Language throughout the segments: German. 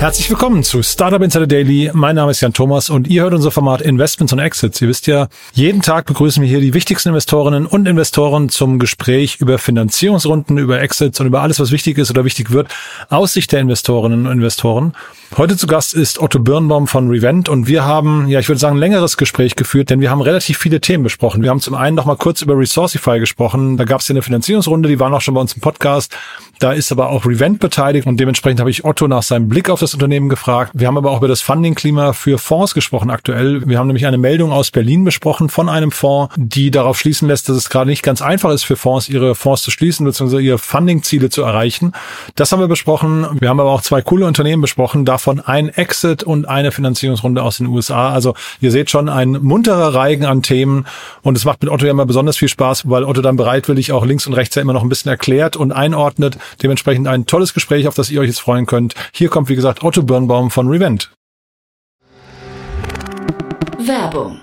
Herzlich willkommen zu Startup Insider Daily. Mein Name ist Jan Thomas und ihr hört unser Format Investments und Exits. Ihr wisst ja, jeden Tag begrüßen wir hier die wichtigsten Investorinnen und Investoren zum Gespräch über Finanzierungsrunden, über Exits und über alles, was wichtig ist oder wichtig wird aus Sicht der Investorinnen und Investoren. Heute zu Gast ist Otto Birnbaum von Revent und wir haben, ja, ich würde sagen, ein längeres Gespräch geführt, denn wir haben relativ viele Themen besprochen. Wir haben zum einen noch mal kurz über Resourcify gesprochen. Da gab es ja eine Finanzierungsrunde, die war noch schon bei uns im Podcast. Da ist aber auch Revent beteiligt und dementsprechend habe ich Otto nach seinem Blick auf das Unternehmen gefragt. Wir haben aber auch über das Funding-Klima für Fonds gesprochen aktuell. Wir haben nämlich eine Meldung aus Berlin besprochen von einem Fonds, die darauf schließen lässt, dass es gerade nicht ganz einfach ist für Fonds, ihre Fonds zu schließen bzw. ihre Funding-Ziele zu erreichen. Das haben wir besprochen. Wir haben aber auch zwei coole Unternehmen besprochen. Da davon ein Exit und eine Finanzierungsrunde aus den USA. Also ihr seht schon ein munterer Reigen an Themen und es macht mit Otto ja immer besonders viel Spaß, weil Otto dann bereitwillig auch links und rechts ja immer noch ein bisschen erklärt und einordnet. Dementsprechend ein tolles Gespräch, auf das ihr euch jetzt freuen könnt. Hier kommt, wie gesagt, Otto Birnbaum von Revent. Werbung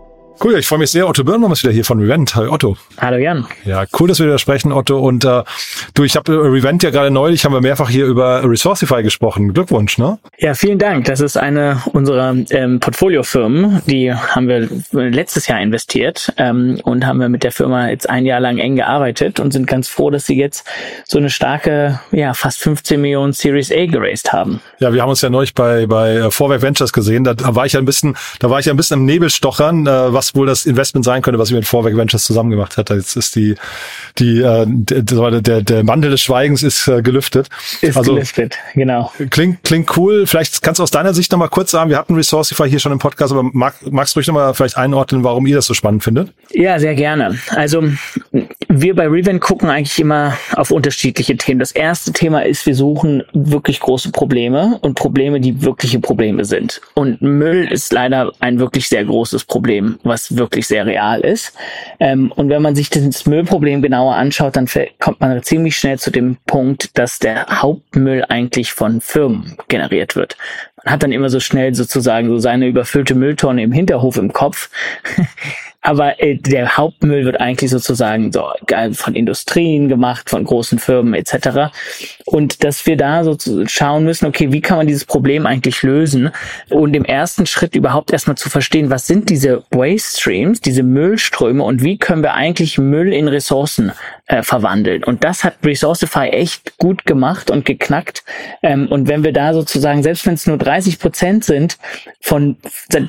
Cool, ich freue mich sehr. Otto Birnbaum ist wieder hier von Revent. Hi Otto. Hallo Jan. Ja, cool, dass wir wieder sprechen, Otto. Und äh, du, ich habe äh, Revent ja gerade neulich, haben wir mehrfach hier über Resourcify gesprochen. Glückwunsch, ne? Ja, vielen Dank. Das ist eine unserer ähm, Portfoliofirmen. Die haben wir letztes Jahr investiert ähm, und haben wir mit der Firma jetzt ein Jahr lang eng gearbeitet und sind ganz froh, dass sie jetzt so eine starke, ja, fast 15 Millionen Series A geraced haben. Ja, wir haben uns ja neulich bei bei äh, Vorwerk Ventures gesehen. Da, da war ich ja ein bisschen, da war ich ja ein bisschen im Nebel stochern, äh, was wohl das Investment sein könnte, was ich mit Vorwerk Ventures zusammen gemacht hat. Jetzt ist die, die, äh, der, der, der Mantel des Schweigens ist äh, gelüftet. Ist also, gelüftet, genau. Klingt, klingt cool. Vielleicht kannst du aus deiner Sicht nochmal kurz sagen, wir hatten Resourcify hier schon im Podcast, aber mag, magst du ruhig nochmal vielleicht einordnen, warum ihr das so spannend findet? Ja, sehr gerne. Also wir bei Revent gucken eigentlich immer auf unterschiedliche Themen. Das erste Thema ist, wir suchen wirklich große Probleme und Probleme, die wirkliche Probleme sind. Und Müll ist leider ein wirklich sehr großes Problem, was wirklich sehr real ist. Ähm, und wenn man sich das Müllproblem genauer anschaut, dann kommt man ziemlich schnell zu dem Punkt, dass der Hauptmüll eigentlich von Firmen generiert wird. Man hat dann immer so schnell sozusagen so seine überfüllte Mülltonne im Hinterhof im Kopf. Aber äh, der Hauptmüll wird eigentlich sozusagen so von Industrien gemacht, von großen Firmen etc. Und dass wir da so schauen müssen, okay, wie kann man dieses Problem eigentlich lösen? Und im ersten Schritt überhaupt erstmal zu verstehen, was sind diese Waste Streams, diese Müllströme und wie können wir eigentlich Müll in Ressourcen äh, verwandeln? Und das hat Resourcify echt gut gemacht und geknackt. Ähm, und wenn wir da sozusagen, selbst wenn es nur 30 Prozent sind von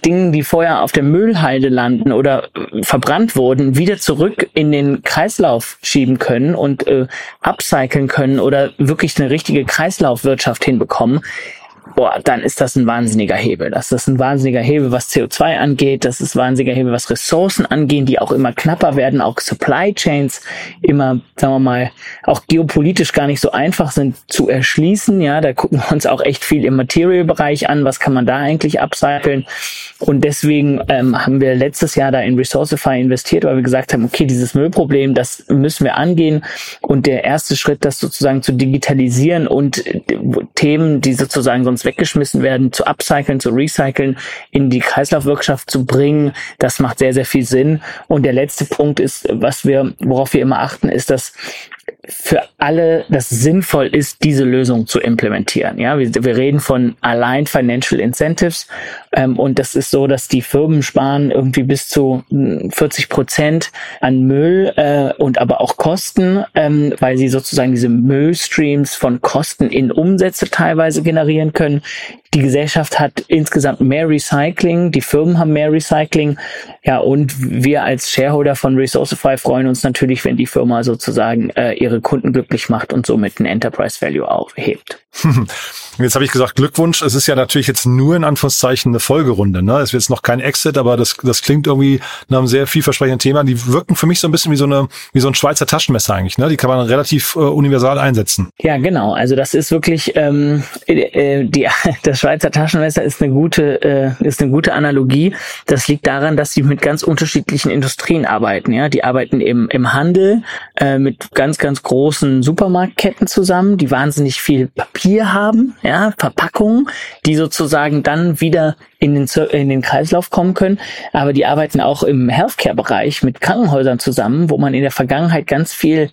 Dingen, die vorher auf der Müllhalde landen oder verbrannt wurden, wieder zurück in den Kreislauf schieben können und äh, upcyclen können oder wirklich eine richtige Kreislaufwirtschaft hinbekommen, boah, dann ist das ein wahnsinniger Hebel. Das ist ein wahnsinniger Hebel, was CO2 angeht. Das ist ein wahnsinniger Hebel, was Ressourcen angeht, die auch immer knapper werden, auch Supply Chains immer, sagen wir mal, auch geopolitisch gar nicht so einfach sind zu erschließen. Ja, da gucken wir uns auch echt viel im Material-Bereich an. Was kann man da eigentlich upcyclen? Und deswegen ähm, haben wir letztes Jahr da in Resourcify investiert, weil wir gesagt haben, okay, dieses Müllproblem, das müssen wir angehen. Und der erste Schritt, das sozusagen zu digitalisieren und äh, Themen, die sozusagen sonst weggeschmissen werden, zu upcyclen, zu recyceln, in die Kreislaufwirtschaft zu bringen, das macht sehr, sehr viel Sinn. Und der letzte Punkt ist, was wir, worauf wir immer achten, ist, dass für alle das sinnvoll ist, diese Lösung zu implementieren. Ja, wir, wir reden von Aligned Financial Incentives ähm, und das ist so, dass die Firmen sparen irgendwie bis zu 40 hm, Prozent an Müll äh, und aber auch Kosten, ähm, weil sie sozusagen diese Müllstreams von Kosten in Umsätze teilweise generieren können. Die Gesellschaft hat insgesamt mehr Recycling, die Firmen haben mehr Recycling. Ja, und wir als Shareholder von Resourceify freuen uns natürlich, wenn die Firma sozusagen äh, ihre Kunden glücklich macht und somit ein Enterprise Value aufhebt. Jetzt habe ich gesagt, Glückwunsch. Es ist ja natürlich jetzt nur in Anführungszeichen eine Folgerunde. Ne? Es wird jetzt noch kein Exit, aber das, das klingt irgendwie nach einem sehr vielversprechenden Thema. Die wirken für mich so ein bisschen wie so eine wie so ein Schweizer Taschenmesser eigentlich. Ne? Die kann man relativ äh, universal einsetzen. Ja, genau. Also das ist wirklich ähm, äh, die, das Schweizer Taschenmesser ist eine gute äh, ist eine gute Analogie. Das liegt daran, dass sie mit ganz unterschiedlichen Industrien arbeiten. Ja, die arbeiten im im Handel äh, mit ganz ganz großen Supermarktketten zusammen, die wahnsinnig viel Papier haben ja, Verpackungen, die sozusagen dann wieder in den, in den Kreislauf kommen können. Aber die arbeiten auch im Healthcare-Bereich mit Krankenhäusern zusammen, wo man in der Vergangenheit ganz viel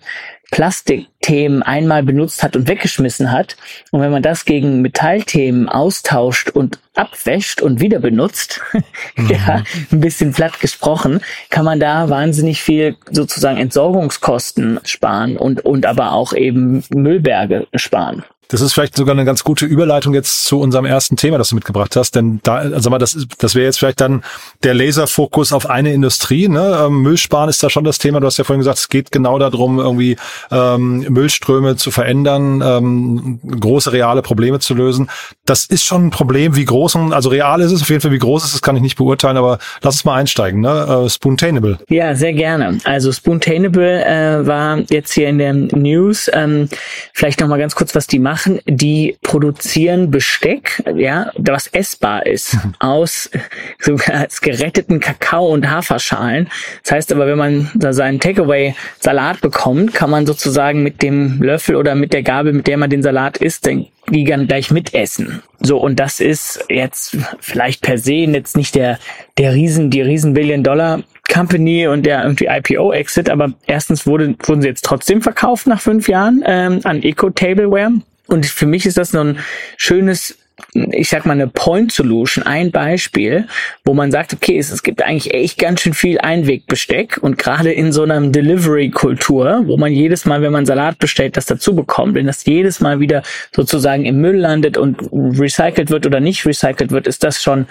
Plastikthemen einmal benutzt hat und weggeschmissen hat. Und wenn man das gegen Metallthemen austauscht und abwäscht und wieder benutzt, mhm. ja, ein bisschen platt gesprochen, kann man da wahnsinnig viel sozusagen Entsorgungskosten sparen und, und aber auch eben Müllberge sparen. Das ist vielleicht sogar eine ganz gute Überleitung jetzt zu unserem ersten Thema, das du mitgebracht hast. Denn da, also mal, das, das wäre jetzt vielleicht dann der Laserfokus auf eine Industrie. Ne? Ähm, Müllsparen ist da schon das Thema. Du hast ja vorhin gesagt, es geht genau darum, irgendwie ähm, Müllströme zu verändern, ähm, große reale Probleme zu lösen. Das ist schon ein Problem. Wie groß, also real ist es auf jeden Fall, wie groß ist es, kann ich nicht beurteilen, aber lass uns mal einsteigen. Ne? Äh, Spoontainable. Ja, sehr gerne. Also Spoontainable äh, war jetzt hier in der News. Ähm, vielleicht noch mal ganz kurz, was die machen machen, die produzieren Besteck, ja, was essbar ist, mhm. aus sogar geretteten Kakao und Haferschalen. Das heißt aber, wenn man da seinen Takeaway-Salat bekommt, kann man sozusagen mit dem Löffel oder mit der Gabel, mit der man den Salat isst, den dann gleich mitessen. So, und das ist jetzt vielleicht per se jetzt nicht der, der Riesen, die Riesen Billion Dollar Company und der irgendwie IPO-Exit, aber erstens wurde, wurden sie jetzt trotzdem verkauft nach fünf Jahren ähm, an Eco Tableware. Und für mich ist das so ein schönes ich sag mal, eine Point Solution, ein Beispiel, wo man sagt, okay, es, es gibt eigentlich echt ganz schön viel Einwegbesteck und gerade in so einer Delivery-Kultur, wo man jedes Mal, wenn man Salat bestellt, das dazu bekommt, wenn das jedes Mal wieder sozusagen im Müll landet und recycelt wird oder nicht recycelt wird, ist das schon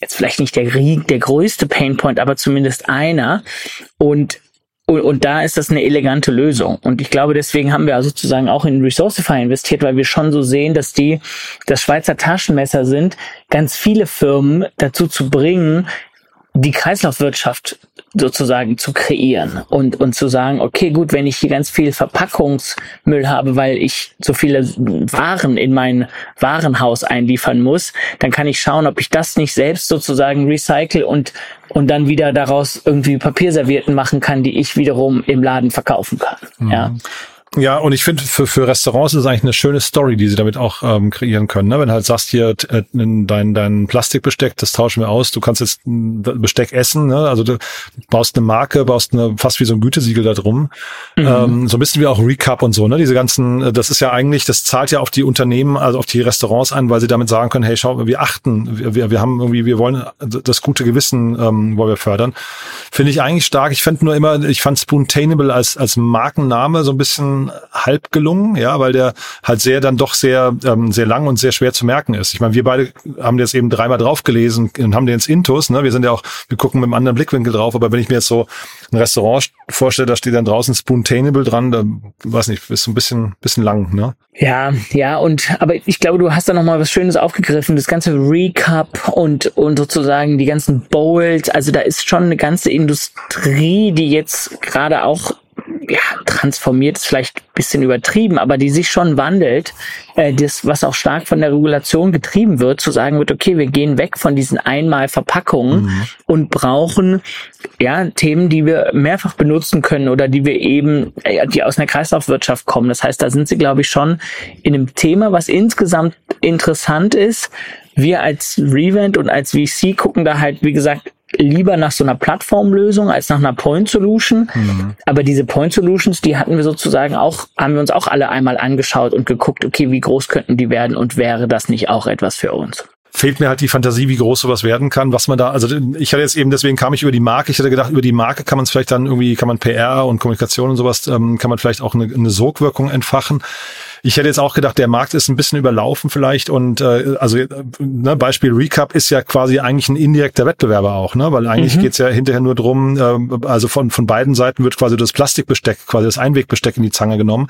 jetzt vielleicht nicht der, der größte Painpoint, aber zumindest einer. Und und, und da ist das eine elegante Lösung. Und ich glaube, deswegen haben wir sozusagen auch in Resourceify investiert, weil wir schon so sehen, dass die das Schweizer Taschenmesser sind, ganz viele Firmen dazu zu bringen, die Kreislaufwirtschaft sozusagen zu kreieren und, und zu sagen, okay, gut, wenn ich hier ganz viel Verpackungsmüll habe, weil ich so viele Waren in mein Warenhaus einliefern muss, dann kann ich schauen, ob ich das nicht selbst sozusagen recycle und, und dann wieder daraus irgendwie Papierservierten machen kann, die ich wiederum im Laden verkaufen kann. Mhm. Ja. Ja, und ich finde, für, für Restaurants ist es eigentlich eine schöne Story, die sie damit auch ähm, kreieren können. Ne? Wenn du halt sagst, hier, äh, dein, dein Plastikbesteck, das tauschen wir aus, du kannst jetzt Besteck essen, ne? also du baust eine Marke, baust eine, fast wie so ein Gütesiegel da drum. Mhm. Ähm, so ein bisschen wie auch Recap und so, ne? Diese ganzen, äh, das ist ja eigentlich, das zahlt ja auf die Unternehmen, also auf die Restaurants ein, weil sie damit sagen können, hey, schau, wir achten, wir, wir, wir haben irgendwie, wir wollen das gute Gewissen ähm, wollen wir fördern. Finde ich eigentlich stark. Ich fände nur immer, ich fand Spoontainable als, als Markenname so ein bisschen halb gelungen, ja, weil der halt sehr dann doch sehr ähm, sehr lang und sehr schwer zu merken ist. Ich meine, wir beide haben jetzt eben dreimal drauf gelesen und haben den ins Intus, ne? Wir sind ja auch, wir gucken mit einem anderen Blickwinkel drauf, aber wenn ich mir jetzt so ein Restaurant vorstelle, da steht dann draußen Spoontainable dran, da weiß nicht, ist so ein bisschen bisschen lang, ne? Ja, ja, und aber ich glaube, du hast da noch mal was Schönes aufgegriffen, das ganze Recap und und sozusagen die ganzen Bowls, also da ist schon eine ganze Industrie, die jetzt gerade auch ja, transformiert ist vielleicht ein bisschen übertrieben, aber die sich schon wandelt, äh, das, was auch stark von der Regulation getrieben wird, zu sagen wird, okay, wir gehen weg von diesen Einmalverpackungen mhm. und brauchen ja Themen, die wir mehrfach benutzen können oder die wir eben, äh, die aus einer Kreislaufwirtschaft kommen. Das heißt, da sind sie, glaube ich, schon in einem Thema, was insgesamt interessant ist. Wir als Revent und als VC gucken da halt, wie gesagt, lieber nach so einer Plattformlösung als nach einer Point Solution. Mhm. Aber diese Point Solutions, die hatten wir sozusagen auch, haben wir uns auch alle einmal angeschaut und geguckt, okay, wie groß könnten die werden und wäre das nicht auch etwas für uns? fehlt mir halt die Fantasie, wie groß sowas werden kann, was man da, also ich hatte jetzt eben, deswegen kam ich über die Marke, ich hatte gedacht, über die Marke kann man es vielleicht dann irgendwie, kann man PR und Kommunikation und sowas, ähm, kann man vielleicht auch eine, eine Sogwirkung entfachen. Ich hätte jetzt auch gedacht, der Markt ist ein bisschen überlaufen vielleicht und äh, also ne, Beispiel Recap ist ja quasi eigentlich ein indirekter Wettbewerber auch, ne? Weil eigentlich mhm. geht's ja hinterher nur drum, äh, also von, von beiden Seiten wird quasi das Plastikbesteck, quasi das Einwegbesteck in die Zange genommen.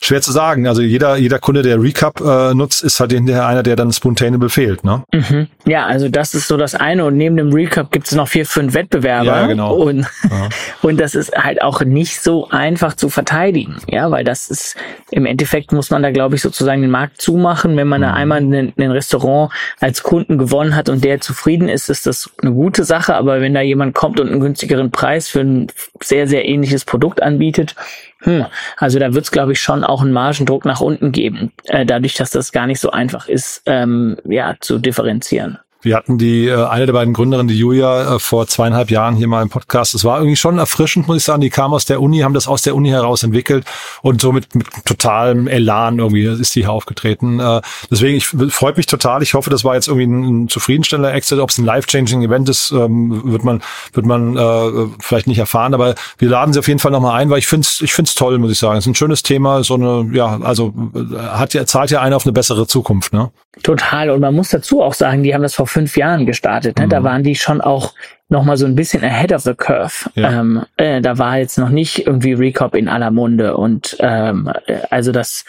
Schwer zu sagen. Also jeder, jeder Kunde, der Recap äh, nutzt, ist halt hinterher einer, der dann Spontaneable fehlt, ne? Mhm. Ja, also das ist so das eine. Und neben dem Recap gibt es noch vier, fünf Wettbewerber. Ja, genau. Und, ja. und das ist halt auch nicht so einfach zu verteidigen. Ja, weil das ist im Endeffekt muss man da, glaube ich, sozusagen den Markt zumachen. Wenn man da mhm. einmal ein Restaurant als Kunden gewonnen hat und der zufrieden ist, ist das eine gute Sache. Aber wenn da jemand kommt und einen günstigeren Preis für ein sehr, sehr ähnliches Produkt anbietet, hm, also da wird es, glaube ich, schon auch einen Margendruck nach unten geben, äh, dadurch, dass das gar nicht so einfach ist, ähm, ja, zu differenzieren. Wir hatten die äh, eine der beiden Gründerinnen, die Julia, äh, vor zweieinhalb Jahren hier mal im Podcast. Es war irgendwie schon erfrischend, muss ich sagen. Die kam aus der Uni, haben das aus der Uni heraus entwickelt und so mit, mit totalem Elan irgendwie ist die hier aufgetreten. Äh, deswegen, ich freut mich total. Ich hoffe, das war jetzt irgendwie ein, zufriedenstellender Exit. Ob es ein life-changing Event ist, ähm, wird man, wird man äh, vielleicht nicht erfahren. Aber wir laden sie auf jeden Fall nochmal ein, weil ich finde es ich find's toll, muss ich sagen. Es ist ein schönes Thema. So eine, ja, also äh, hat ja, zahlt ja einer auf eine bessere Zukunft, ne? Total. Und man muss dazu auch sagen, die haben das vor fünf Jahren gestartet. Ne? Mhm. Da waren die schon auch noch mal so ein bisschen ahead of the curve. Ja. Ähm, äh, da war jetzt noch nicht irgendwie Recop in aller Munde und ähm, äh, also das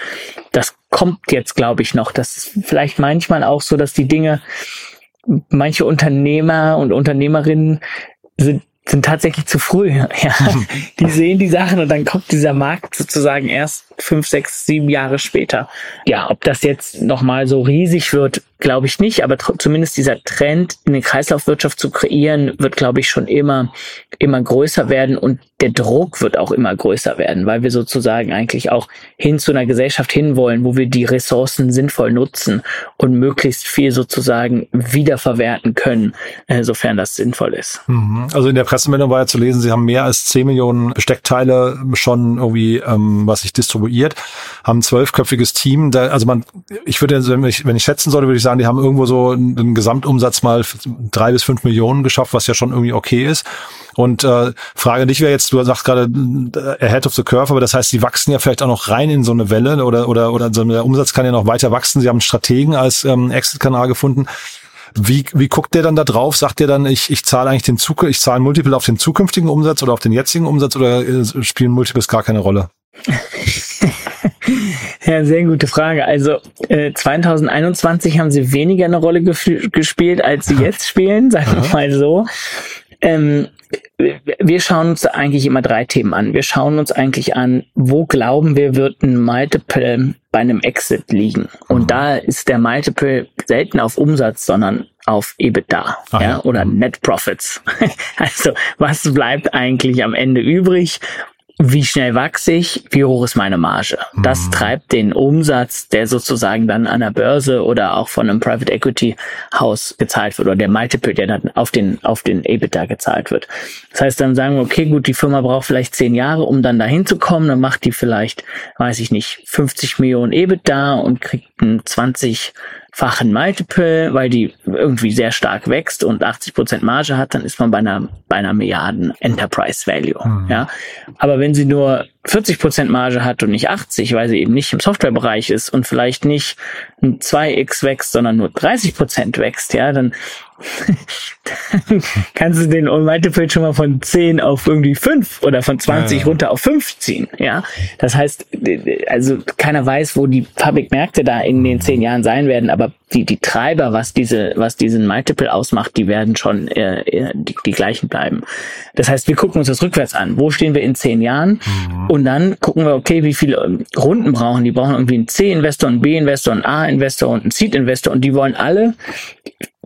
das kommt jetzt, glaube ich, noch. Das ist vielleicht manchmal auch so, dass die Dinge manche Unternehmer und Unternehmerinnen sind sind tatsächlich zu früh. Ja, die sehen die Sachen und dann kommt dieser Markt sozusagen erst fünf, sechs, sieben Jahre später. Ja, ob das jetzt nochmal so riesig wird, glaube ich nicht, aber zumindest dieser Trend, eine Kreislaufwirtschaft zu kreieren, wird, glaube ich, schon immer, immer größer werden und der Druck wird auch immer größer werden, weil wir sozusagen eigentlich auch hin zu einer Gesellschaft hinwollen, wo wir die Ressourcen sinnvoll nutzen und möglichst viel sozusagen wiederverwerten können, äh, sofern das sinnvoll ist. Mhm. Also in der Pressemeldung war ja zu lesen, Sie haben mehr als 10 Millionen Besteckteile schon irgendwie, ähm, was ich distribuiert, haben ein zwölfköpfiges Team. Da, also man, ich würde, wenn ich, wenn ich schätzen sollte, würde ich sagen, die haben irgendwo so einen Gesamtumsatz mal drei bis fünf Millionen geschafft, was ja schon irgendwie okay ist. Und äh, Frage dich wäre jetzt, du sagst gerade äh, ahead of the curve, aber das heißt, sie wachsen ja vielleicht auch noch rein in so eine Welle oder oder oder so der Umsatz kann ja noch weiter wachsen. Sie haben einen Strategen als ähm, Exit-Kanal gefunden. Wie, wie guckt der dann da drauf? Sagt der dann, ich, ich zahle eigentlich den Zuk ich zahle Multiple auf den zukünftigen Umsatz oder auf den jetzigen Umsatz oder äh, spielen Multiples gar keine Rolle? Ja, sehr gute Frage. Also äh, 2021 haben sie weniger eine Rolle gespielt, als sie jetzt spielen, sagen wir mal so. Ähm, wir schauen uns eigentlich immer drei Themen an. Wir schauen uns eigentlich an, wo glauben wir, wird ein Multiple bei einem Exit liegen. Und mhm. da ist der Multiple selten auf Umsatz, sondern auf EBITDA ah, ja, oder mhm. Net Profits. also was bleibt eigentlich am Ende übrig? Wie schnell wachse ich, wie hoch ist meine Marge. Das mhm. treibt den Umsatz, der sozusagen dann an der Börse oder auch von einem Private Equity Haus gezahlt wird oder der Multiple, der dann auf den, auf den EBITDA gezahlt wird. Das heißt, dann sagen wir, okay, gut, die Firma braucht vielleicht zehn Jahre, um dann dahin zu kommen, dann macht die vielleicht, weiß ich nicht, 50 Millionen EBITDA und kriegt einen 20 fachen Multiple, weil die irgendwie sehr stark wächst und 80 Prozent Marge hat, dann ist man bei einer, bei einer Milliarden Enterprise Value. Mhm. Ja. Aber wenn sie nur 40 Prozent Marge hat und nicht 80, weil sie eben nicht im Softwarebereich ist und vielleicht nicht ein 2x wächst, sondern nur 30 Prozent wächst, ja, dann dann kannst du den Multiple schon mal von 10 auf irgendwie 5 oder von 20 ja, runter auf 5 ziehen. Ja, das heißt, also keiner weiß, wo die Public-Märkte da in den 10 Jahren sein werden, aber die, die Treiber, was diese, was diesen Multiple ausmacht, die werden schon äh, die, die gleichen bleiben. Das heißt, wir gucken uns das rückwärts an. Wo stehen wir in 10 Jahren? Mhm. Und dann gucken wir, okay, wie viele Runden brauchen die? brauchen irgendwie einen C-Investor, einen B-Investor, einen A-Investor und einen Seed-Investor und die wollen alle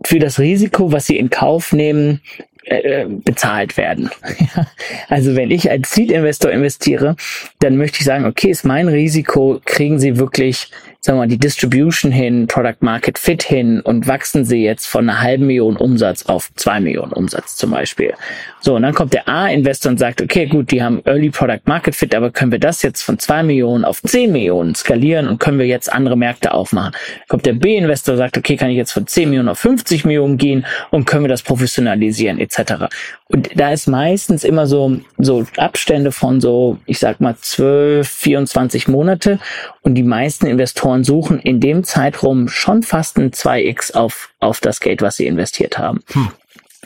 für das Risiko, was sie in Kauf nehmen, äh, bezahlt werden. also wenn ich als Seed-Investor investiere, dann möchte ich sagen, okay, ist mein Risiko, kriegen Sie wirklich sagen wir mal, die Distribution hin, Product Market Fit hin und wachsen sie jetzt von einer halben Million Umsatz auf zwei Millionen Umsatz zum Beispiel. So, und dann kommt der A-Investor und sagt, okay, gut, die haben Early Product Market Fit, aber können wir das jetzt von zwei Millionen auf zehn Millionen skalieren und können wir jetzt andere Märkte aufmachen? Kommt der B-Investor und sagt, okay, kann ich jetzt von zehn Millionen auf 50 Millionen gehen und können wir das professionalisieren etc. Und da ist meistens immer so, so Abstände von so, ich sag mal, 12, 24 Monate. Und die meisten Investoren suchen in dem Zeitraum schon fast ein 2x auf, auf das Geld, was sie investiert haben. Hm.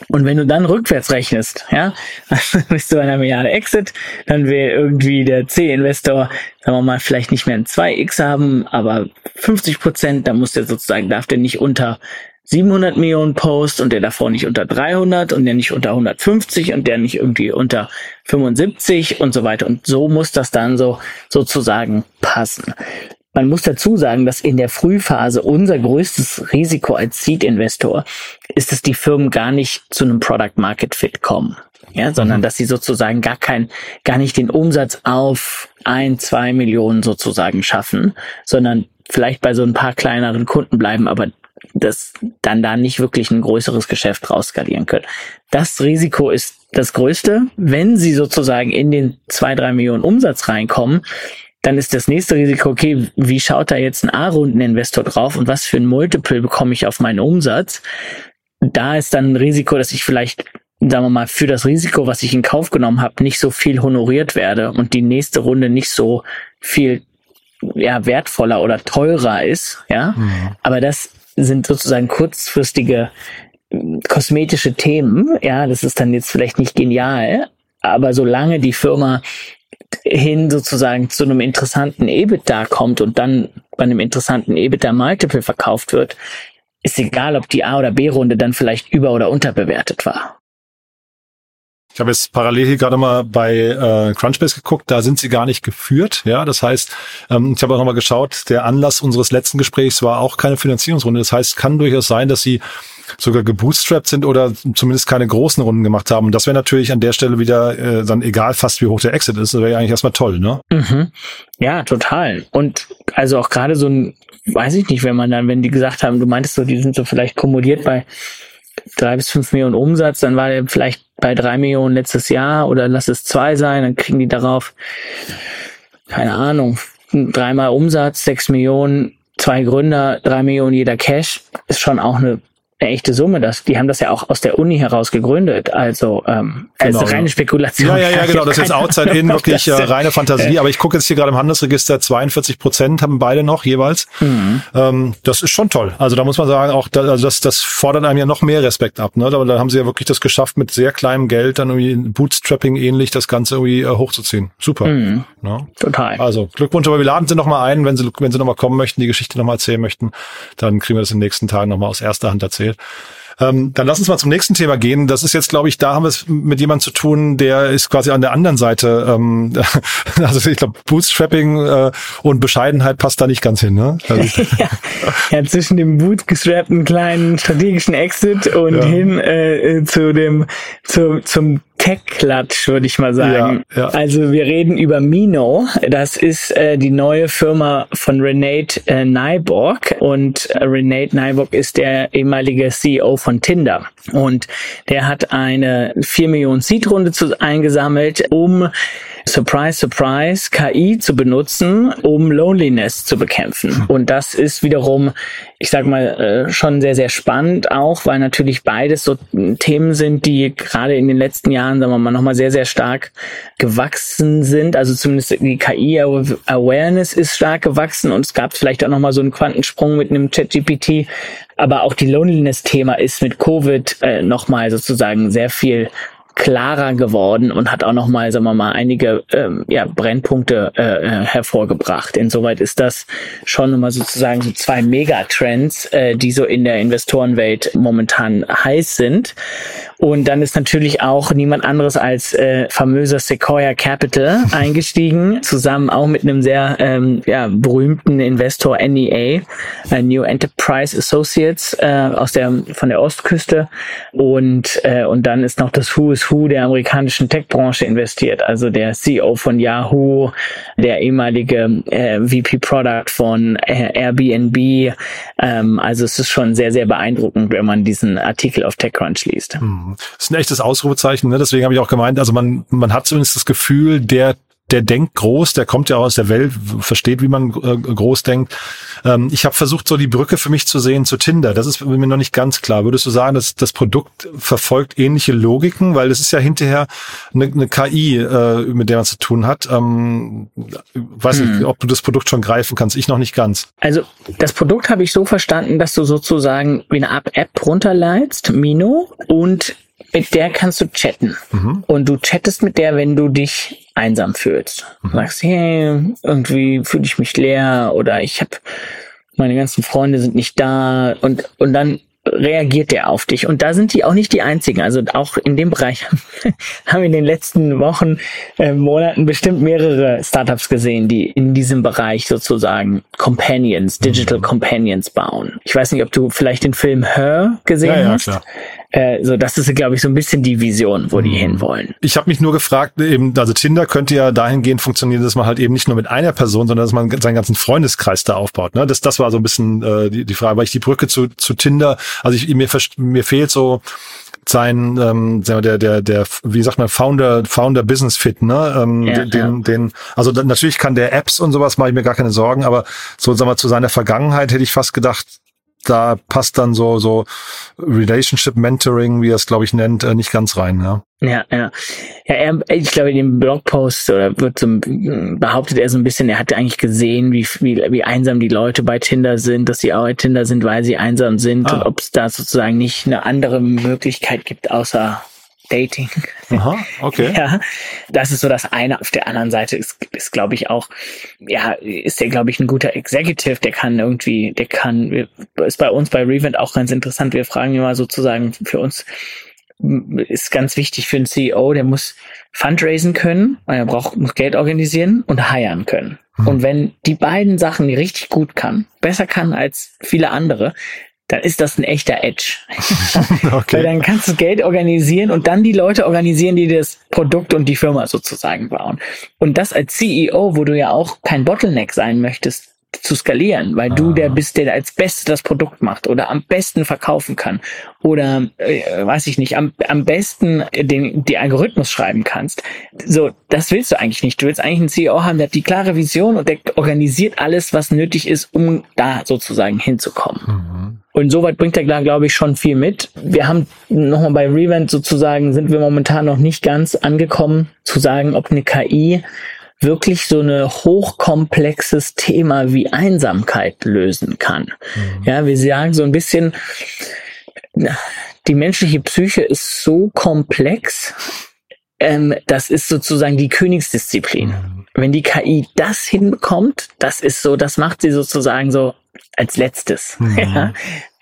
Und wenn du dann rückwärts rechnest, ja, bist du bei einer Milliarde Exit, dann will irgendwie der C-Investor, sagen wir mal, vielleicht nicht mehr ein 2x haben, aber 50 Prozent, dann muss der sozusagen, darf der nicht unter 700 Millionen Posts und der davor nicht unter 300 und der nicht unter 150 und der nicht irgendwie unter 75 und so weiter. Und so muss das dann so sozusagen passen. Man muss dazu sagen, dass in der Frühphase unser größtes Risiko als Seed-Investor ist, dass die Firmen gar nicht zu einem Product Market Fit kommen. Ja, sondern mhm. dass sie sozusagen gar kein, gar nicht den Umsatz auf ein, zwei Millionen sozusagen schaffen, sondern vielleicht bei so ein paar kleineren Kunden bleiben, aber das dann da nicht wirklich ein größeres Geschäft rausskalieren können. Das Risiko ist das größte. Wenn sie sozusagen in den zwei, drei Millionen Umsatz reinkommen, dann ist das nächste Risiko, okay, wie schaut da jetzt ein A-Runden-Investor drauf und was für ein Multiple bekomme ich auf meinen Umsatz? Da ist dann ein Risiko, dass ich vielleicht, sagen wir mal, für das Risiko, was ich in Kauf genommen habe, nicht so viel honoriert werde und die nächste Runde nicht so viel ja, wertvoller oder teurer ist, ja. Mhm. Aber das sind sozusagen kurzfristige äh, kosmetische Themen. Ja, das ist dann jetzt vielleicht nicht genial, aber solange die Firma hin sozusagen zu einem interessanten EBITDA kommt und dann bei einem interessanten EBITDA Multiple verkauft wird, ist egal, ob die A- oder B-Runde dann vielleicht über- oder unterbewertet war. Ich habe jetzt parallel hier gerade mal bei äh, Crunchbase geguckt, da sind sie gar nicht geführt. Ja, das heißt, ähm, ich habe auch nochmal geschaut, der Anlass unseres letzten Gesprächs war auch keine Finanzierungsrunde. Das heißt, kann durchaus sein, dass sie sogar gebootstrapped sind oder zumindest keine großen Runden gemacht haben. Und das wäre natürlich an der Stelle wieder äh, dann egal fast, wie hoch der Exit ist. Das wäre ja eigentlich erstmal toll, ne? Mhm. Ja, total. Und also auch gerade so ein, weiß ich nicht, wenn man dann, wenn die gesagt haben, du meintest so, die sind so vielleicht kumuliert bei drei bis fünf Millionen Umsatz, dann war der vielleicht bei drei Millionen letztes Jahr oder lass es zwei sein, dann kriegen die darauf, keine Ahnung, dreimal Umsatz, sechs Millionen, zwei Gründer, drei Millionen jeder Cash, ist schon auch eine eine echte Summe. Das, die haben das ja auch aus der Uni heraus gegründet. Also ähm, genau, als reine Spekulation. Ja, ja, ja, genau. Das ist jetzt outside in wirklich äh, reine Fantasie. Aber ich gucke jetzt hier gerade im Handelsregister, 42 Prozent haben beide noch jeweils. Mhm. Ähm, das ist schon toll. Also da muss man sagen, auch da, also das, das fordert einem ja noch mehr Respekt ab. Ne? Da, da haben sie ja wirklich das geschafft, mit sehr kleinem Geld dann irgendwie Bootstrapping ähnlich das Ganze irgendwie äh, hochzuziehen. Super. Mhm. Ne? Total. Also Glückwunsch, aber wir laden sie nochmal ein, wenn sie, wenn sie nochmal kommen möchten, die Geschichte nochmal erzählen möchten, dann kriegen wir das in den nächsten Tagen nochmal aus erster Hand erzählt. Ähm, dann lass uns mal zum nächsten Thema gehen. Das ist jetzt, glaube ich, da haben wir es mit jemandem zu tun, der ist quasi an der anderen Seite. Ähm, also ich glaube, Bootstrapping äh, und Bescheidenheit passt da nicht ganz hin. Ne? Also ja. ja, zwischen dem bootgestrappten kleinen strategischen Exit und ja. hin äh, zu dem zu, zum Tech-Klatsch, würde ich mal sagen. Ja, ja. Also wir reden über Mino. Das ist äh, die neue Firma von Renate äh, Nyborg. Und äh, Renate Nyborg ist der ehemalige CEO von Tinder. Und der hat eine 4 Millionen Seed-Runde eingesammelt, um Surprise, Surprise, KI zu benutzen, um Loneliness zu bekämpfen. Und das ist wiederum, ich sag mal, äh, schon sehr, sehr spannend auch, weil natürlich beides so Themen sind, die gerade in den letzten Jahren, sagen wir mal, nochmal sehr, sehr stark gewachsen sind. Also zumindest die KI-Awareness ist stark gewachsen und es gab vielleicht auch nochmal so einen Quantensprung mit einem ChatGPT. Aber auch die Loneliness-Thema ist mit Covid äh, nochmal sozusagen sehr viel klarer geworden und hat auch nochmal, sagen wir mal, einige ähm, ja, Brennpunkte äh, äh, hervorgebracht. Insoweit ist das schon nochmal sozusagen so zwei Megatrends, äh, die so in der Investorenwelt momentan heiß sind. Und dann ist natürlich auch niemand anderes als äh, famöser Sequoia Capital eingestiegen, zusammen auch mit einem sehr ähm, ja, berühmten Investor NEA, äh, New Enterprise Associates äh, aus der von der Ostküste. Und äh, und dann ist noch das Who is Who der amerikanischen Tech-Branche investiert. Also der CEO von Yahoo, der ehemalige äh, VP Product von äh, Airbnb. Ähm, also es ist schon sehr sehr beeindruckend, wenn man diesen Artikel auf TechCrunch liest. Das ist ein echtes Ausrufezeichen, ne? deswegen habe ich auch gemeint, also man, man hat zumindest das Gefühl, der der denkt groß, der kommt ja aus der Welt, versteht, wie man äh, groß denkt. Ähm, ich habe versucht, so die Brücke für mich zu sehen zu Tinder. Das ist mir noch nicht ganz klar. Würdest du sagen, dass das Produkt verfolgt ähnliche Logiken? Weil es ist ja hinterher eine, eine KI, äh, mit der man zu tun hat. Ähm, weiß hm. nicht, ob du das Produkt schon greifen kannst. Ich noch nicht ganz. Also das Produkt habe ich so verstanden, dass du sozusagen wie eine Art App runterleitst, Mino, und mit der kannst du chatten. Mhm. Und du chattest mit der, wenn du dich einsam fühlst. Mhm. Sagst, hey, irgendwie fühle ich mich leer oder ich habe meine ganzen Freunde sind nicht da und und dann reagiert der auf dich. Und da sind die auch nicht die einzigen. Also auch in dem Bereich haben wir in den letzten Wochen, äh, Monaten bestimmt mehrere Startups gesehen, die in diesem Bereich sozusagen Companions, Digital mhm. Companions bauen. Ich weiß nicht, ob du vielleicht den Film Her gesehen ja, ja, hast. Klar. Äh, so, das ist, glaube ich, so ein bisschen die Vision, wo die mhm. hinwollen. Ich habe mich nur gefragt, eben, also Tinder könnte ja dahingehend funktionieren, dass man halt eben nicht nur mit einer Person, sondern dass man seinen ganzen Freundeskreis da aufbaut. Ne? Das, das war so ein bisschen äh, die, die Frage, weil ich die Brücke zu, zu Tinder, also ich, mir, mir fehlt so sein ähm, der der der wie sagt man Founder Founder Business Fit ne ähm, ja, den, ja. den also natürlich kann der Apps und sowas mache ich mir gar keine Sorgen aber so sagen wir zu seiner Vergangenheit hätte ich fast gedacht da passt dann so so Relationship Mentoring, wie er es glaube ich nennt, äh, nicht ganz rein. Ja, ja, ja. ja er, ich glaube in dem Blogpost oder wird so behauptet er so ein bisschen, er hat eigentlich gesehen, wie, wie wie einsam die Leute bei Tinder sind, dass sie auch bei Tinder sind, weil sie einsam sind ah. und ob es da sozusagen nicht eine andere Möglichkeit gibt außer Dating. Aha, okay. Ja, das ist so das eine. Auf der anderen Seite ist, ist glaube ich auch, ja, ist der, glaube ich, ein guter Executive, der kann irgendwie, der kann, ist bei uns bei Revent auch ganz interessant. Wir fragen immer sozusagen für uns, ist ganz wichtig für einen CEO, der muss fundraisen können, er braucht, muss Geld organisieren und hiren können. Mhm. Und wenn die beiden Sachen richtig gut kann, besser kann als viele andere, dann ist das ein echter Edge. okay. Weil dann kannst du Geld organisieren und dann die Leute organisieren, die das Produkt und die Firma sozusagen bauen. Und das als CEO, wo du ja auch kein Bottleneck sein möchtest, zu skalieren, weil ah. du der bist, der als Beste das Produkt macht oder am besten verkaufen kann oder äh, weiß ich nicht, am, am besten den die Algorithmus schreiben kannst. So, das willst du eigentlich nicht. Du willst eigentlich einen CEO haben, der hat die klare Vision und der organisiert alles, was nötig ist, um da sozusagen hinzukommen. Mhm. Und soweit bringt er, glaube ich, schon viel mit. Wir haben nochmal bei Revent sozusagen, sind wir momentan noch nicht ganz angekommen, zu sagen, ob eine KI wirklich so eine hochkomplexes Thema wie Einsamkeit lösen kann. Mhm. Ja, wir sagen so ein bisschen, die menschliche Psyche ist so komplex, ähm, das ist sozusagen die Königsdisziplin. Mhm. Wenn die KI das hinbekommt, das ist so, das macht sie sozusagen so als letztes. Mhm. Ja?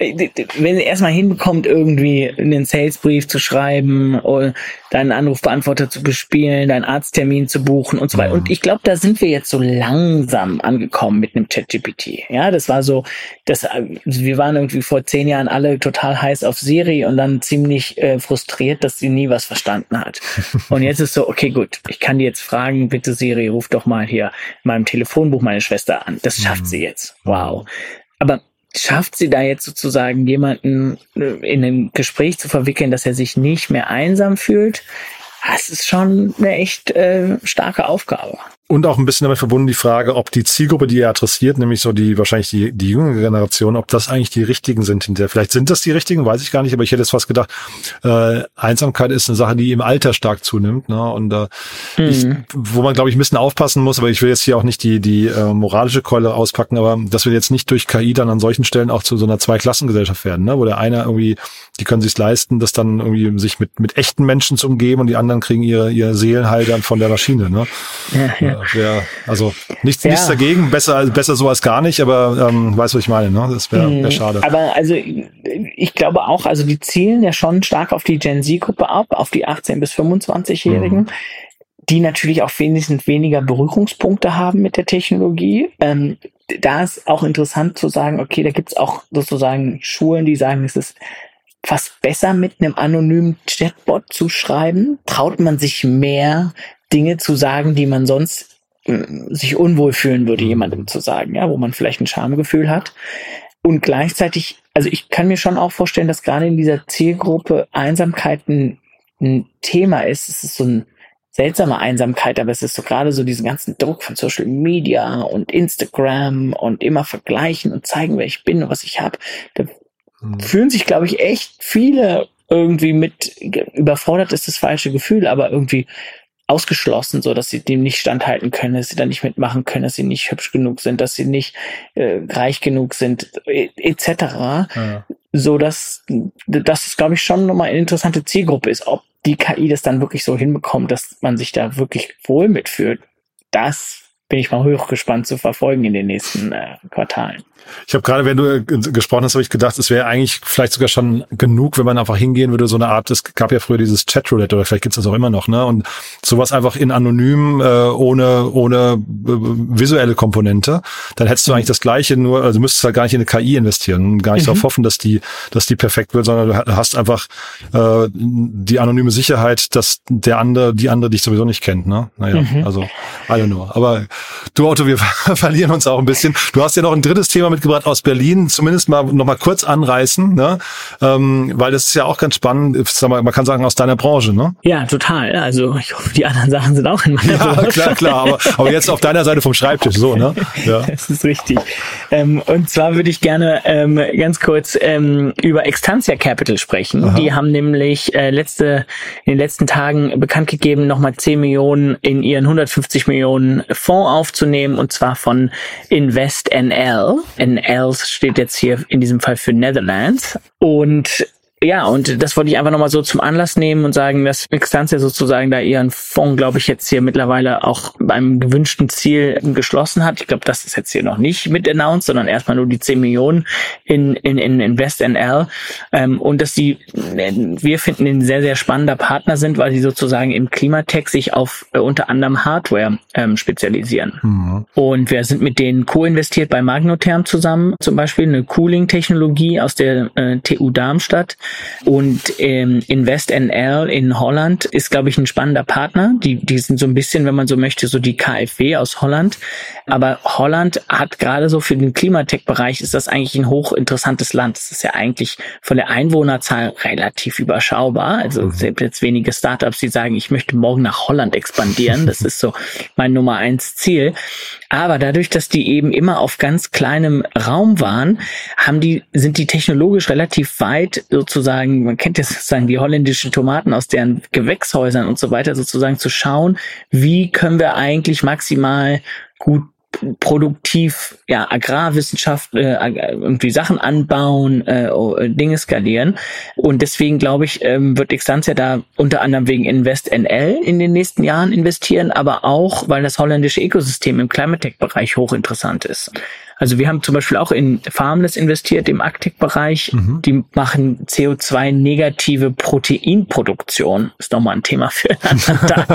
Wenn sie erstmal hinbekommt, irgendwie einen Salesbrief zu schreiben oder deinen Anrufbeantworter zu bespielen, deinen Arzttermin zu buchen und so weiter. Mhm. Und ich glaube, da sind wir jetzt so langsam angekommen mit einem ChatGPT. Ja, das war so, das, wir waren irgendwie vor zehn Jahren alle total heiß auf Siri und dann ziemlich äh, frustriert, dass sie nie was verstanden hat. und jetzt ist so, okay, gut, ich kann die jetzt fragen, bitte Siri, ruf doch mal hier in meinem Telefonbuch meine Schwester an. Das schafft mhm. sie jetzt. Wow. Aber schafft sie da jetzt sozusagen jemanden äh, in ein Gespräch zu verwickeln, dass er sich nicht mehr einsam fühlt? Das ist schon eine echt äh, starke Aufgabe. Und auch ein bisschen damit verbunden die Frage, ob die Zielgruppe, die er adressiert, nämlich so die wahrscheinlich die, die jüngere Generation, ob das eigentlich die richtigen sind hinterher. Vielleicht sind das die richtigen, weiß ich gar nicht, aber ich hätte jetzt fast gedacht, äh, Einsamkeit ist eine Sache, die im Alter stark zunimmt. Ne? Und äh, mhm. ich, wo man, glaube ich, ein bisschen aufpassen muss, aber ich will jetzt hier auch nicht die, die äh, moralische Keule auspacken, aber dass wir jetzt nicht durch KI dann an solchen Stellen auch zu so einer Zweiklassengesellschaft werden, ne? wo der eine irgendwie, die können sich leisten, das dann irgendwie sich mit, mit echten Menschen zu umgeben und die anderen kriegen ihre, ihre Seelenheil dann von der Maschine. Ne? Ja, ja. Wär, also nichts, ja. nichts dagegen, besser, besser so als gar nicht, aber ähm, weißt du, was ich meine, ne? Das wäre wär mhm. schade. Aber also ich glaube auch, also die zielen ja schon stark auf die Gen Z-Gruppe ab, auf die 18- bis 25-Jährigen. Mhm die natürlich auch wesentlich weniger Berührungspunkte haben mit der Technologie. Ähm, da ist auch interessant zu sagen, okay, da gibt's auch sozusagen Schulen, die sagen, es ist fast besser mit einem anonymen Chatbot zu schreiben. Traut man sich mehr Dinge zu sagen, die man sonst sich unwohl fühlen würde, jemandem zu sagen, ja, wo man vielleicht ein Schamgefühl hat. Und gleichzeitig, also ich kann mir schon auch vorstellen, dass gerade in dieser Zielgruppe Einsamkeit ein, ein Thema ist. Es ist so ein seltsame Einsamkeit, aber es ist so gerade so diesen ganzen Druck von Social Media und Instagram und immer vergleichen und zeigen, wer ich bin und was ich habe. Da mhm. fühlen sich, glaube ich, echt viele irgendwie mit überfordert ist das falsche Gefühl, aber irgendwie ausgeschlossen, so dass sie dem nicht standhalten können, dass sie da nicht mitmachen können, dass sie nicht hübsch genug sind, dass sie nicht äh, reich genug sind, etc. Ja. So dass das, glaube ich, schon nochmal eine interessante Zielgruppe ist. Ob die KI das dann wirklich so hinbekommt, dass man sich da wirklich wohl mitfühlt, das bin ich mal hochgespannt zu verfolgen in den nächsten äh, Quartalen. Ich habe gerade, wenn du äh, gesprochen hast, habe ich gedacht, es wäre eigentlich vielleicht sogar schon genug, wenn man einfach hingehen würde, so eine Art, es gab ja früher dieses Chatroulette oder vielleicht gibt's das auch immer noch, ne? Und sowas einfach in anonym, äh, ohne, ohne äh, visuelle Komponente, dann hättest du eigentlich das Gleiche, nur, also müsstest halt gar nicht in eine KI investieren und gar nicht mhm. darauf hoffen, dass die, dass die perfekt wird, sondern du hast einfach äh, die anonyme Sicherheit, dass der andere, die andere dich sowieso nicht kennt, ne? Naja, mhm. also I don't know. Aber du Otto, wir verlieren uns auch ein bisschen. Du hast ja noch ein drittes Thema mitgebracht aus Berlin, zumindest mal noch mal kurz anreißen, ne? Ähm, weil das ist ja auch ganz spannend, sag mal, man kann sagen, aus deiner Branche, ne? Ja, total. Also ich hoffe, die anderen Sachen sind auch in meiner ja, Branche. Ja, klar, klar. Aber, aber jetzt auf deiner Seite vom Schreibtisch, so, ne? Ja. Das ist richtig. Ähm, und zwar würde ich gerne ähm, ganz kurz ähm, über Extantia Capital sprechen. Aha. Die haben nämlich äh, letzte, in den letzten Tagen bekannt gegeben, nochmal 10 Millionen in ihren 150 Millionen Fonds aufzunehmen, und zwar von Invest NL. Steht jetzt hier in diesem Fall für Netherlands. Und ja, und das wollte ich einfach nochmal so zum Anlass nehmen und sagen, dass Extantia sozusagen da ihren Fonds, glaube ich, jetzt hier mittlerweile auch beim gewünschten Ziel geschlossen hat. Ich glaube, das ist jetzt hier noch nicht mit announced, sondern erstmal nur die 10 Millionen in, in, in Invest NL. Ähm, und dass sie, wir finden, ein sehr, sehr spannender Partner sind, weil sie sozusagen im Klimatech sich auf äh, unter anderem Hardware ähm, spezialisieren. Mhm. Und wir sind mit denen co-investiert bei Magnotherm zusammen, zum Beispiel eine Cooling-Technologie aus der äh, TU Darmstadt und ähm, InvestNL in Holland ist, glaube ich, ein spannender Partner. Die, die sind so ein bisschen, wenn man so möchte, so die KfW aus Holland. Aber Holland hat gerade so für den Klimatech-Bereich ist das eigentlich ein hochinteressantes Land. Es ist ja eigentlich von der Einwohnerzahl relativ überschaubar. Also mhm. selbst jetzt wenige Startups, die sagen, ich möchte morgen nach Holland expandieren. Das ist so mein Nummer eins Ziel. Aber dadurch, dass die eben immer auf ganz kleinem Raum waren, haben die, sind die technologisch relativ weit sozusagen, man kennt ja sozusagen die holländischen Tomaten aus deren Gewächshäusern und so weiter, sozusagen zu schauen, wie können wir eigentlich maximal gut produktiv ja Agrarwissenschaft äh, irgendwie Sachen anbauen, äh, oh, Dinge skalieren und deswegen glaube ich ähm, wird Extantia da unter anderem wegen Invest NL in den nächsten Jahren investieren, aber auch weil das holländische Ökosystem im Climate Tech Bereich hochinteressant ist. Also wir haben zum Beispiel auch in Farmless investiert im Arctic-Bereich. Mhm. Die machen CO2-negative Proteinproduktion. Ist nochmal ein Thema für einen anderen Tag.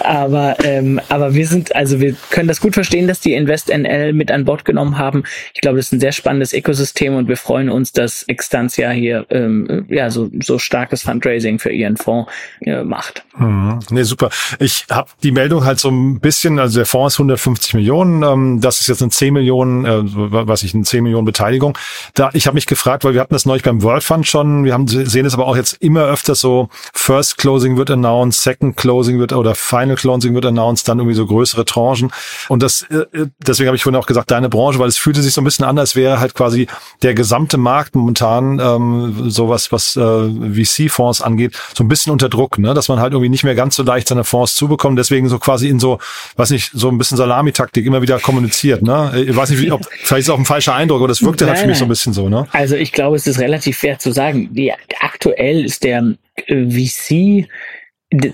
aber, ähm, aber wir sind, also wir können das gut verstehen, dass die InvestNL mit an Bord genommen haben. Ich glaube, das ist ein sehr spannendes Ökosystem und wir freuen uns, dass Extantia hier ähm, ja so, so starkes Fundraising für ihren Fonds äh, macht. Mhm. Nee, super. Ich habe die Meldung halt so ein bisschen, also der Fonds ist 150 Millionen. Ähm, das ist jetzt ein 10 10 Millionen, äh, was ich, eine 10 Millionen Beteiligung. Da, ich habe mich gefragt, weil wir hatten das neulich beim World Fund schon, wir haben sehen es aber auch jetzt immer öfter so, First Closing wird announced, Second Closing wird oder Final Closing wird announced, dann irgendwie so größere Tranchen. Und das, äh, deswegen habe ich vorhin auch gesagt, deine Branche, weil es fühlte sich so ein bisschen an, als wäre halt quasi der gesamte Markt momentan, ähm, sowas, was äh, VC-Fonds angeht, so ein bisschen unter Druck, ne? dass man halt irgendwie nicht mehr ganz so leicht seine Fonds zubekommt, deswegen so quasi in so, weiß nicht, so ein bisschen Salamitaktik immer wieder kommuniziert. Ne? Ich weiß nicht, ob, vielleicht ist es auch ein falscher Eindruck, aber das wirkte halt für mich so ein bisschen so, ne? Also ich glaube, es ist relativ fair zu sagen. Die, aktuell ist der äh, VC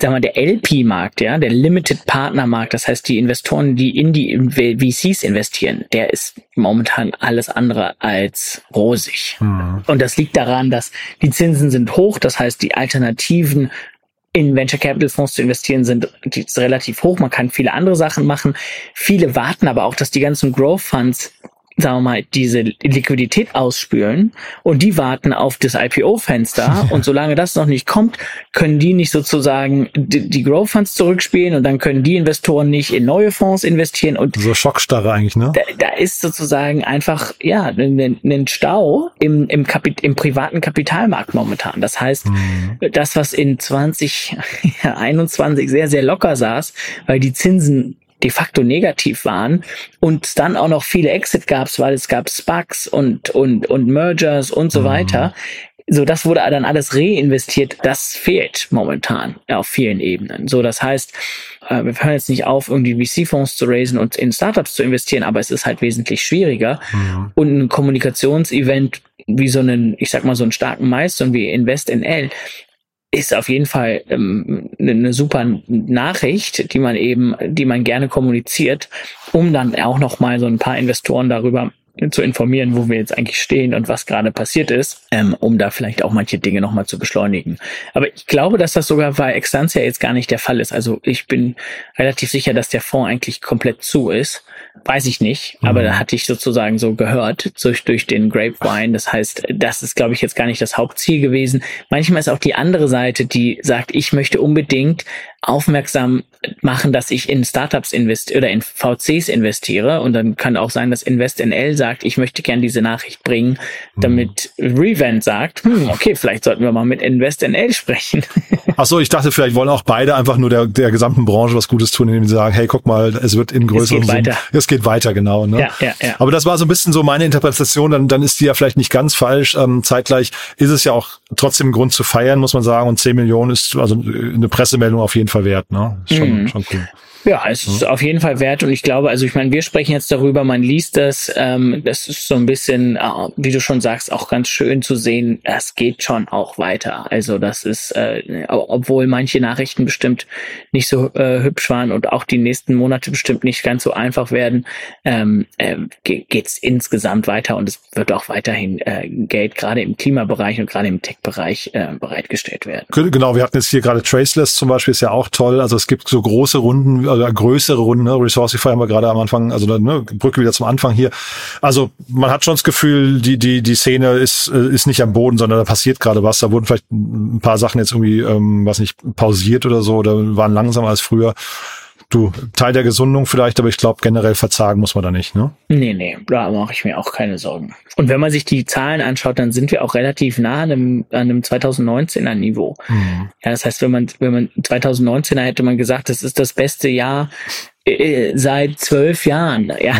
sag mal, der LP-Markt, ja, der Limited Partner-Markt, das heißt die Investoren, die in die VCs investieren, der ist momentan alles andere als rosig. Mhm. Und das liegt daran, dass die Zinsen sind hoch, das heißt die Alternativen in Venture Capital Fonds zu investieren sind relativ hoch. Man kann viele andere Sachen machen. Viele warten aber auch, dass die ganzen Growth Funds sagen wir mal, diese Liquidität ausspülen und die warten auf das IPO-Fenster und solange das noch nicht kommt, können die nicht sozusagen die, die Growth Funds zurückspielen und dann können die Investoren nicht in neue Fonds investieren und so Schockstarre eigentlich, ne? Da, da ist sozusagen einfach ja ein, ein Stau im im, Kapit im privaten Kapitalmarkt momentan. Das heißt, mhm. das was in 2021 sehr sehr locker saß, weil die Zinsen de facto negativ waren und dann auch noch viele Exit gab, weil es gab Sparks und, und, und Mergers und so mhm. weiter. So, das wurde dann alles reinvestiert. Das fehlt momentan auf vielen Ebenen. So, das heißt, äh, wir hören jetzt nicht auf, irgendwie VC-Fonds zu raisen und in Startups zu investieren, aber es ist halt wesentlich schwieriger. Mhm. Und ein Kommunikationsevent wie so einen, ich sag mal, so einen starken Meister wie InvestNL ist auf jeden Fall ähm, eine, eine super Nachricht, die man eben, die man gerne kommuniziert, um dann auch noch mal so ein paar Investoren darüber zu informieren, wo wir jetzt eigentlich stehen und was gerade passiert ist, ähm, um da vielleicht auch manche Dinge nochmal zu beschleunigen. Aber ich glaube, dass das sogar bei Extantia jetzt gar nicht der Fall ist. Also ich bin relativ sicher, dass der Fonds eigentlich komplett zu ist. Weiß ich nicht, mhm. aber da hatte ich sozusagen so gehört durch, durch den Grapevine. Das heißt, das ist, glaube ich, jetzt gar nicht das Hauptziel gewesen. Manchmal ist auch die andere Seite, die sagt, ich möchte unbedingt aufmerksam machen, dass ich in Startups investiere oder in VCs investiere. Und dann kann auch sein, dass InvestNL sagt, ich möchte gern diese Nachricht bringen, damit Revent sagt, hm, okay, vielleicht sollten wir mal mit InvestNL sprechen. Ach so, ich dachte, vielleicht wollen auch beide einfach nur der, der gesamten Branche was Gutes tun, indem sie sagen, hey, guck mal, es wird in größeren es geht weiter. es geht weiter, genau. Ne? Ja, ja, ja. Aber das war so ein bisschen so meine Interpretation, dann, dann ist die ja vielleicht nicht ganz falsch. Ähm, zeitgleich ist es ja auch trotzdem Grund zu feiern, muss man sagen. Und 10 Millionen ist also eine Pressemeldung auf jeden Fall wert. Ne? Schon, mhm. schon cool. Ja, es ist auf jeden Fall wert und ich glaube, also ich meine, wir sprechen jetzt darüber, man liest das, ähm, das ist so ein bisschen, äh, wie du schon sagst, auch ganz schön zu sehen, es geht schon auch weiter. Also das ist, äh, obwohl manche Nachrichten bestimmt nicht so äh, hübsch waren und auch die nächsten Monate bestimmt nicht ganz so einfach werden, ähm, äh, geht's insgesamt weiter und es wird auch weiterhin äh, Geld gerade im Klimabereich und gerade im Tech-Bereich äh, bereitgestellt werden. Genau, wir hatten jetzt hier gerade Traceless zum Beispiel, ist ja auch toll. Also es gibt so große Runden also größere Runden, ne? Resourcify haben wir gerade am Anfang, also ne, Brücke wieder zum Anfang hier. Also man hat schon das Gefühl, die, die, die Szene ist, äh, ist nicht am Boden, sondern da passiert gerade was. Da wurden vielleicht ein paar Sachen jetzt irgendwie, ähm, was nicht, pausiert oder so, oder waren langsamer als früher du, Teil der Gesundung vielleicht, aber ich glaube, generell verzagen muss man da nicht, ne? Nee, nee, da mache ich mir auch keine Sorgen. Und wenn man sich die Zahlen anschaut, dann sind wir auch relativ nah an einem, an einem 2019er Niveau. Mhm. Ja, das heißt, wenn man, wenn man 2019er hätte man gesagt, das ist das beste Jahr äh, seit zwölf Jahren, ja,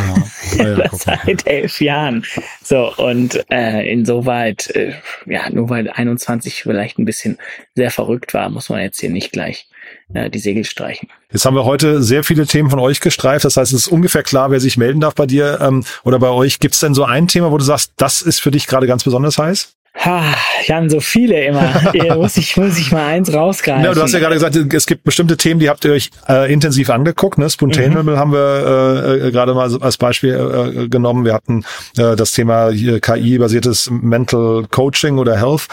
ja. ja seit elf Jahren. So und äh, insoweit, äh, ja, nur weil 21 vielleicht ein bisschen sehr verrückt war, muss man jetzt hier nicht gleich äh, die Segel streichen. Jetzt haben wir heute sehr viele Themen von euch gestreift. Das heißt, es ist ungefähr klar, wer sich melden darf bei dir ähm, oder bei euch. Gibt es denn so ein Thema, wo du sagst, das ist für dich gerade ganz besonders heiß? Ha, Jan, so viele immer. muss ich, muss ich mal eins rausgreifen. Ja, du hast ja gerade gesagt, es gibt bestimmte Themen, die habt ihr euch äh, intensiv angeguckt. Ne? Spoontainable mhm. haben wir äh, äh, gerade mal als Beispiel äh, genommen. Wir hatten äh, das Thema KI-basiertes Mental Coaching oder Health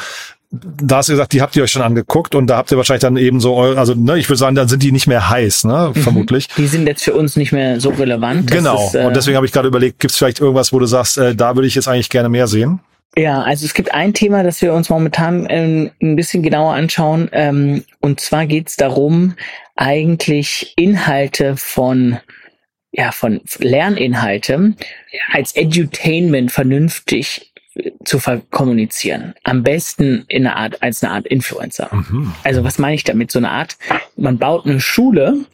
da hast du gesagt, die habt ihr euch schon angeguckt und da habt ihr wahrscheinlich dann eben so, also ne, ich würde sagen, dann sind die nicht mehr heiß, ne, mhm. vermutlich. Die sind jetzt für uns nicht mehr so relevant. Genau. Ist, äh, und deswegen habe ich gerade überlegt, gibt es vielleicht irgendwas, wo du sagst, äh, da würde ich jetzt eigentlich gerne mehr sehen? Ja, also es gibt ein Thema, das wir uns momentan ähm, ein bisschen genauer anschauen. Ähm, und zwar geht es darum, eigentlich Inhalte von ja, von Lerninhalte als Edutainment vernünftig zu kommunizieren. Am besten in einer Art, als eine Art Influencer. Mhm. Also was meine ich damit? So eine Art, man baut eine Schule,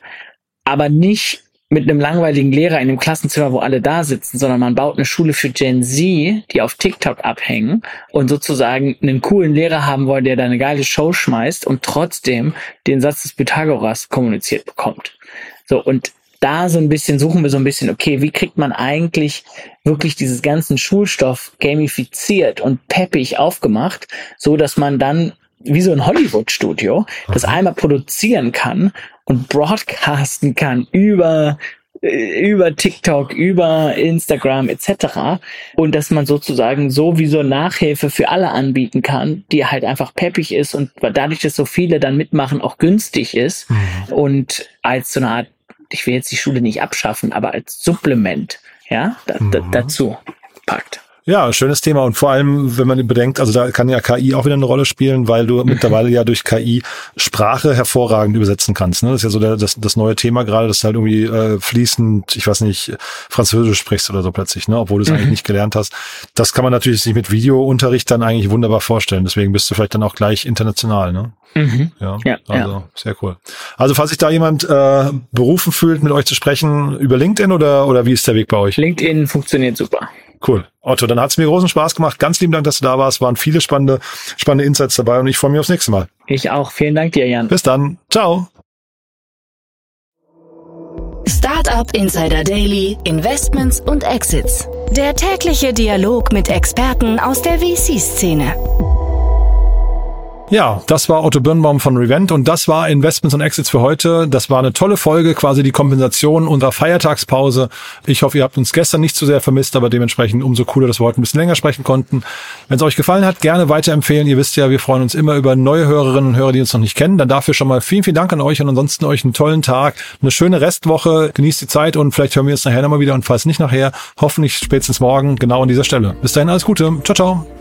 aber nicht mit einem langweiligen Lehrer in einem Klassenzimmer, wo alle da sitzen, sondern man baut eine Schule für Gen Z, die auf TikTok abhängen und sozusagen einen coolen Lehrer haben wollen, der da eine geile Show schmeißt und trotzdem den Satz des Pythagoras kommuniziert bekommt. So, und da so ein bisschen suchen wir so ein bisschen, okay, wie kriegt man eigentlich wirklich dieses ganzen Schulstoff gamifiziert und peppig aufgemacht, so dass man dann wie so ein Hollywood-Studio, das einmal produzieren kann und broadcasten kann über äh, über TikTok, über Instagram etc. Und dass man sozusagen so wie so Nachhilfe für alle anbieten kann, die halt einfach peppig ist und dadurch, dass so viele dann mitmachen, auch günstig ist mhm. und als so eine Art, ich will jetzt die Schule nicht abschaffen, aber als Supplement, ja, da, mhm. da, dazu packt. Ja, schönes Thema und vor allem, wenn man bedenkt, also da kann ja KI auch wieder eine Rolle spielen, weil du mittlerweile ja durch KI Sprache hervorragend übersetzen kannst. Ne? Das ist ja so der, das, das neue Thema gerade, dass du halt irgendwie äh, fließend, ich weiß nicht, Französisch sprichst oder so plötzlich, ne? obwohl du es mhm. eigentlich nicht gelernt hast. Das kann man natürlich sich mit Videounterricht dann eigentlich wunderbar vorstellen. Deswegen bist du vielleicht dann auch gleich international. Ne? Mhm. Ja, ja, also ja. sehr cool. Also falls sich da jemand äh, berufen fühlt, mit euch zu sprechen, über LinkedIn oder, oder wie ist der Weg bei euch? LinkedIn funktioniert super. Cool. Otto, dann hat es mir großen Spaß gemacht. Ganz lieben Dank, dass du da warst. Waren viele spannende, spannende Insights dabei und ich freue mich aufs nächste Mal. Ich auch. Vielen Dank dir, Jan. Bis dann. Ciao. Startup Insider Daily, Investments und Exits. Der tägliche Dialog mit Experten aus der VC-Szene. Ja, das war Otto Birnbaum von Revent und das war Investments und Exits für heute. Das war eine tolle Folge, quasi die Kompensation unserer Feiertagspause. Ich hoffe, ihr habt uns gestern nicht zu sehr vermisst, aber dementsprechend umso cooler, dass wir heute ein bisschen länger sprechen konnten. Wenn es euch gefallen hat, gerne weiterempfehlen. Ihr wisst ja, wir freuen uns immer über neue Hörerinnen und Hörer, die uns noch nicht kennen. Dann dafür schon mal vielen, vielen Dank an euch und ansonsten euch einen tollen Tag, eine schöne Restwoche. Genießt die Zeit und vielleicht hören wir uns nachher nochmal wieder und falls nicht nachher, hoffentlich spätestens morgen genau an dieser Stelle. Bis dahin alles Gute. Ciao, ciao.